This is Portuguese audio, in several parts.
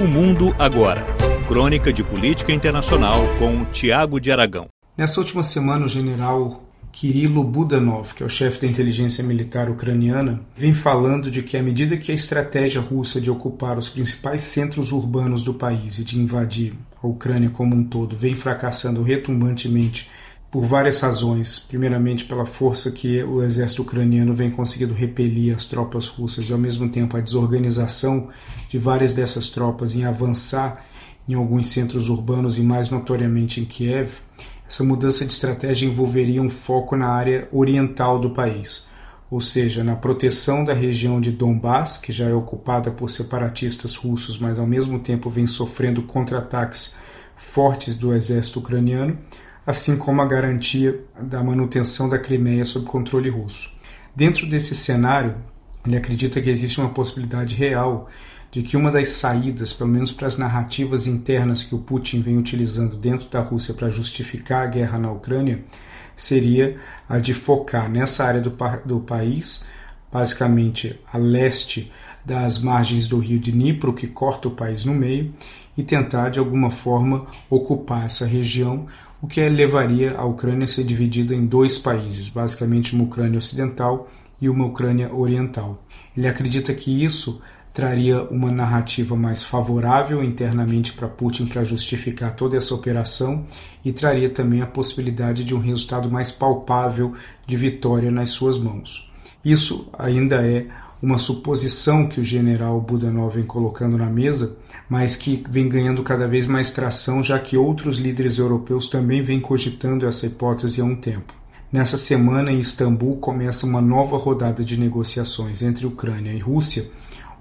O Mundo Agora. Crônica de Política Internacional com Tiago de Aragão. Nessa última semana, o general Kirilo Budanov, que é o chefe da inteligência militar ucraniana, vem falando de que à medida que a estratégia russa de ocupar os principais centros urbanos do país e de invadir a Ucrânia como um todo vem fracassando retumbantemente por várias razões. Primeiramente, pela força que o exército ucraniano vem conseguindo repelir as tropas russas e, ao mesmo tempo, a desorganização de várias dessas tropas em avançar em alguns centros urbanos e, mais notoriamente, em Kiev. Essa mudança de estratégia envolveria um foco na área oriental do país, ou seja, na proteção da região de Donbass, que já é ocupada por separatistas russos, mas ao mesmo tempo vem sofrendo contra-ataques fortes do exército ucraniano assim como a garantia da manutenção da Crimeia sob controle russo. Dentro desse cenário, ele acredita que existe uma possibilidade real de que uma das saídas, pelo menos para as narrativas internas que o Putin vem utilizando dentro da Rússia para justificar a guerra na Ucrânia, seria a de focar nessa área do, do país, basicamente a leste das margens do rio de Dnipro, que corta o país no meio, e tentar de alguma forma ocupar essa região, o que levaria a Ucrânia a ser dividida em dois países, basicamente uma Ucrânia ocidental e uma Ucrânia oriental. Ele acredita que isso traria uma narrativa mais favorável internamente para Putin para justificar toda essa operação e traria também a possibilidade de um resultado mais palpável de vitória nas suas mãos. Isso ainda é uma suposição que o general Budanov vem colocando na mesa, mas que vem ganhando cada vez mais tração, já que outros líderes europeus também vêm cogitando essa hipótese há um tempo. Nessa semana, em Istambul, começa uma nova rodada de negociações entre Ucrânia e Rússia,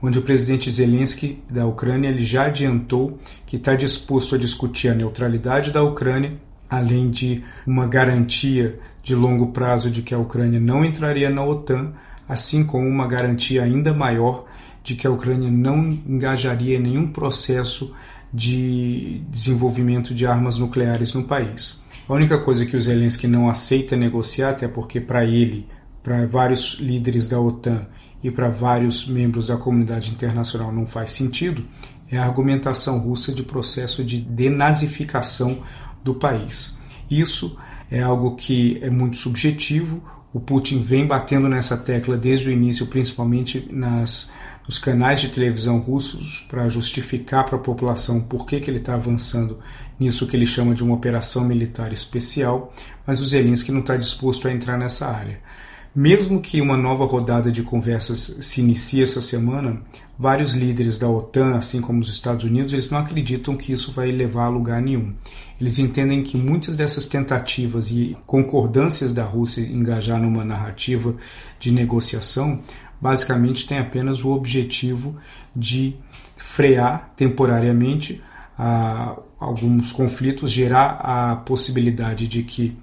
onde o presidente Zelensky da Ucrânia ele já adiantou que está disposto a discutir a neutralidade da Ucrânia, além de uma garantia de longo prazo de que a Ucrânia não entraria na OTAN, assim como uma garantia ainda maior de que a Ucrânia não engajaria em nenhum processo de desenvolvimento de armas nucleares no país. A única coisa que o Zelensky não aceita negociar, até porque para ele, para vários líderes da OTAN e para vários membros da comunidade internacional não faz sentido, é a argumentação russa de processo de denazificação do país. Isso é algo que é muito subjetivo. O Putin vem batendo nessa tecla desde o início, principalmente nas, nos canais de televisão russos, para justificar para a população por que, que ele está avançando nisso que ele chama de uma operação militar especial, mas o Zelensky não está disposto a entrar nessa área. Mesmo que uma nova rodada de conversas se inicie essa semana, vários líderes da OTAN, assim como os Estados Unidos, eles não acreditam que isso vai levar a lugar nenhum. Eles entendem que muitas dessas tentativas e concordâncias da Rússia engajar numa narrativa de negociação basicamente têm apenas o objetivo de frear temporariamente ah, alguns conflitos, gerar a possibilidade de que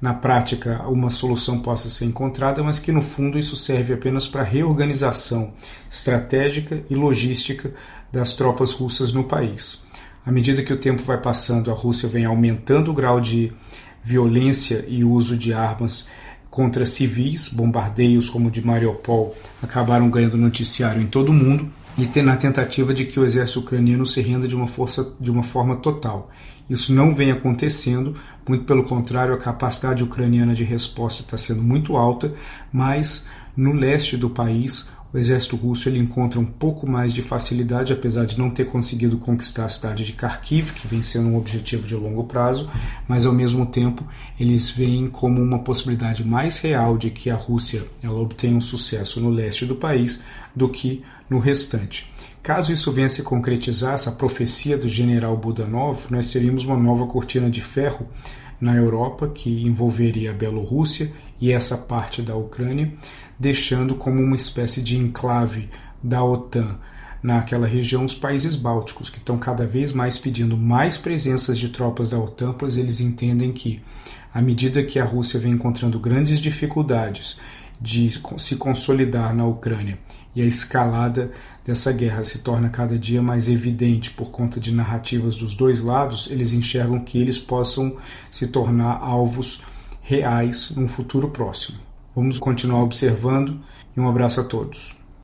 na prática uma solução possa ser encontrada, mas que no fundo isso serve apenas para reorganização estratégica e logística das tropas russas no país. À medida que o tempo vai passando, a Rússia vem aumentando o grau de violência e uso de armas contra civis, bombardeios como o de Mariupol acabaram ganhando noticiário em todo o mundo e na tentativa de que o exército ucraniano se renda de uma força de uma forma total. Isso não vem acontecendo, muito pelo contrário, a capacidade ucraniana de resposta está sendo muito alta, mas no leste do país o exército russo ele encontra um pouco mais de facilidade, apesar de não ter conseguido conquistar a cidade de Kharkiv, que vem sendo um objetivo de longo prazo, mas ao mesmo tempo eles veem como uma possibilidade mais real de que a Rússia ela obtenha um sucesso no leste do país do que no restante. Caso isso venha a se concretizar, essa profecia do general Budanov, nós teríamos uma nova cortina de ferro na Europa que envolveria a Bielorrússia e essa parte da Ucrânia, deixando como uma espécie de enclave da OTAN naquela região os países bálticos, que estão cada vez mais pedindo mais presenças de tropas da OTAN, pois eles entendem que, à medida que a Rússia vem encontrando grandes dificuldades de se consolidar na Ucrânia e a escalada dessa guerra se torna cada dia mais evidente por conta de narrativas dos dois lados, eles enxergam que eles possam se tornar alvos reais num futuro próximo. Vamos continuar observando e um abraço a todos.